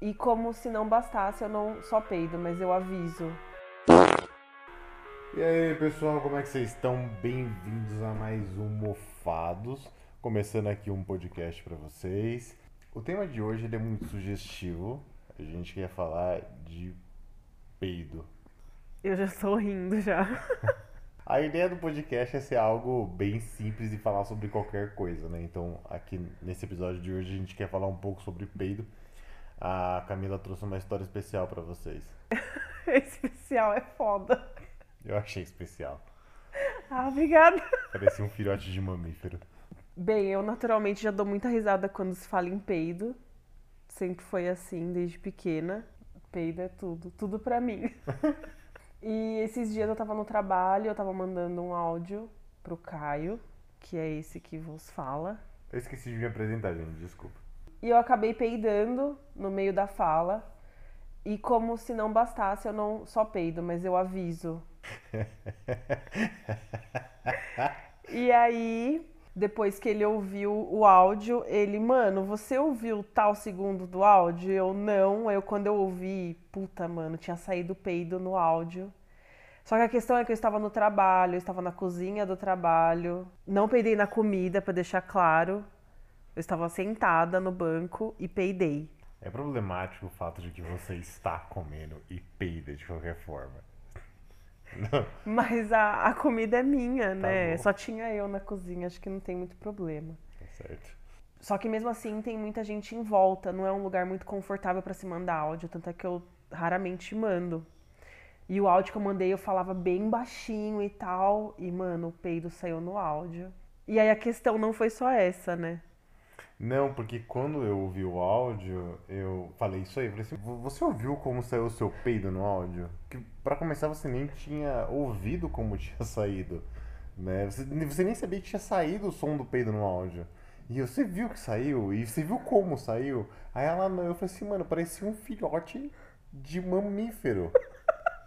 E como se não bastasse, eu não só peido, mas eu aviso. E aí, pessoal, como é que vocês estão? Bem-vindos a mais um Mofados. Começando aqui um podcast para vocês. O tema de hoje ele é muito sugestivo. A gente quer falar de peido. Eu já estou rindo já. A ideia do podcast é ser algo bem simples e falar sobre qualquer coisa, né? Então, aqui nesse episódio de hoje a gente quer falar um pouco sobre peido. A Camila trouxe uma história especial para vocês. especial é foda. Eu achei especial. Ah, obrigada. Parecia um filhote de mamífero. Bem, eu naturalmente já dou muita risada quando se fala em peido. Sempre foi assim, desde pequena. Peido é tudo, tudo pra mim. e esses dias eu tava no trabalho, eu tava mandando um áudio pro Caio, que é esse que vos fala. Eu esqueci de me apresentar, gente, desculpa. E eu acabei peidando no meio da fala. E como se não bastasse, eu não só peido, mas eu aviso. e aí, depois que ele ouviu o áudio, ele, mano, você ouviu tal segundo do áudio? Eu não. Eu, quando eu ouvi, puta, mano, tinha saído peido no áudio. Só que a questão é que eu estava no trabalho, eu estava na cozinha do trabalho. Não peidei na comida, para deixar claro. Eu estava sentada no banco e peidei. É problemático o fato de que você está comendo e peida de qualquer forma. Não. Mas a, a comida é minha, tá né? Bom. Só tinha eu na cozinha, acho que não tem muito problema. Tá certo. Só que mesmo assim tem muita gente em volta, não é um lugar muito confortável para se mandar áudio, tanto é que eu raramente mando. E o áudio que eu mandei eu falava bem baixinho e tal, e mano, o peido saiu no áudio. E aí a questão não foi só essa, né? Não, porque quando eu ouvi o áudio, eu falei isso aí. Falei assim, você ouviu como saiu o seu peido no áudio? Que para começar você nem tinha ouvido como tinha saído, né? Você, você nem sabia que tinha saído o som do peido no áudio. E você viu que saiu, e você viu como saiu. Aí ela não, eu falei assim, mano, parecia um filhote de mamífero.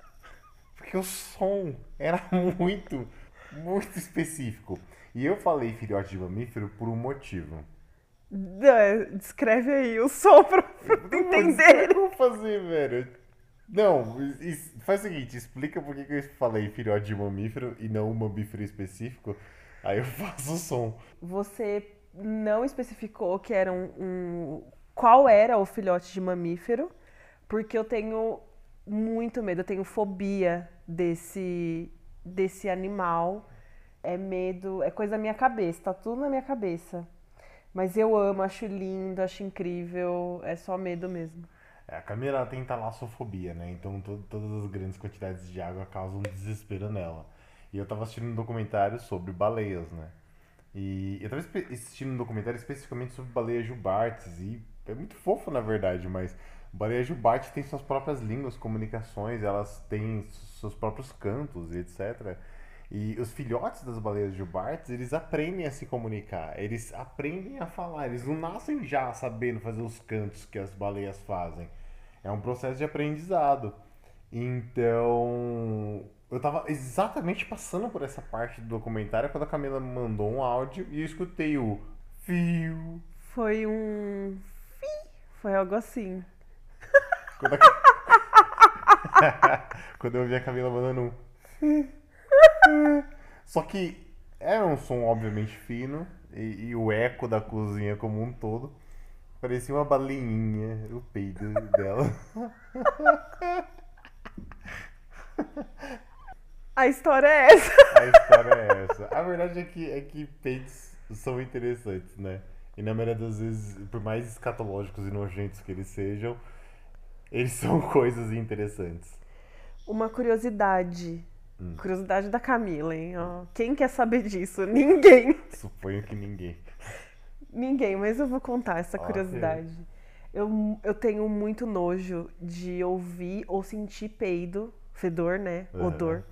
Porque o som era muito, muito específico. E eu falei filhote de mamífero por um motivo. Descreve aí o som pra, pra entender. Eu vou fazer, velho. Não, faz o seguinte, explica por que, que eu falei filhote de mamífero e não um mamífero específico. Aí eu faço o som. Você não especificou que era um, um, qual era o filhote de mamífero, porque eu tenho muito medo, eu tenho fobia desse desse animal. É medo, é coisa da minha cabeça, tá tudo na minha cabeça. Mas eu amo, acho lindo, acho incrível, é só medo mesmo. É, a Camila tem talassofobia, né? Então to todas as grandes quantidades de água causam desespero nela. E eu tava assistindo um documentário sobre baleias, né? E eu tava assistindo um documentário especificamente sobre baleias jubartes e é muito fofo na verdade, mas baleia jubarte tem suas próprias línguas, comunicações, elas têm seus próprios cantos e etc. E os filhotes das baleias jubartes, eles aprendem a se comunicar, eles aprendem a falar, eles não nascem já sabendo fazer os cantos que as baleias fazem. É um processo de aprendizado. Então, eu tava exatamente passando por essa parte do documentário quando a Camila me mandou um áudio e eu escutei o fio. Foi um. Foi algo assim. Quando, a... quando eu ouvi a Camila mandando um. Só que era um som obviamente fino e, e, o eco da cozinha como um todo parecia uma baleinha, o peido dela. A história é essa. A história é essa. A verdade é que, é que peitos são interessantes, né? E na maioria das vezes, por mais escatológicos e nojentos que eles sejam, eles são coisas interessantes. Uma curiosidade Hum. Curiosidade da Camila, hein? Ó, quem quer saber disso? Ninguém. Suponho que ninguém. Ninguém, mas eu vou contar essa curiosidade. Okay. Eu, eu tenho muito nojo de ouvir ou sentir peido, fedor, né? Uhum. Odor.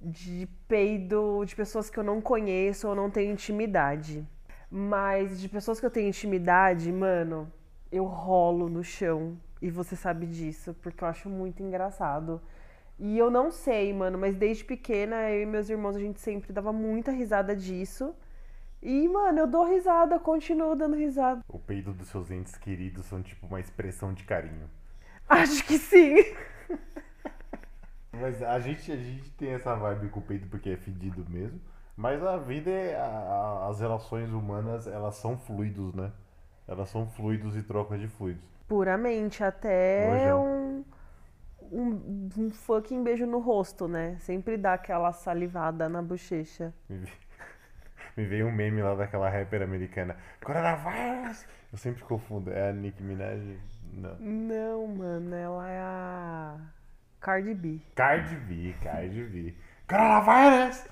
De peido de pessoas que eu não conheço ou não tenho intimidade. Mas de pessoas que eu tenho intimidade, mano, eu rolo no chão. E você sabe disso, porque eu acho muito engraçado. E eu não sei, mano, mas desde pequena eu e meus irmãos a gente sempre dava muita risada disso. E, mano, eu dou risada, continuo dando risada. O peido dos seus entes queridos são tipo uma expressão de carinho. Acho que sim. Mas a gente, a gente tem essa vibe com o peido porque é fedido mesmo. Mas a vida, é, a- as relações humanas, elas são fluidos, né? Elas são fluidos e trocas de fluidos. Puramente, até Nojão. um, um, um fucking beijo no rosto, né? Sempre dá aquela salivada na bochecha. Me, ve- me veio um meme lá daquela rapper americana. Coronavírus! Eu sempre confundo. É a Nicki Minaj? Não. Não, mano, ela é a Cardi B. Cardi B, Cardi B. Coronavírus!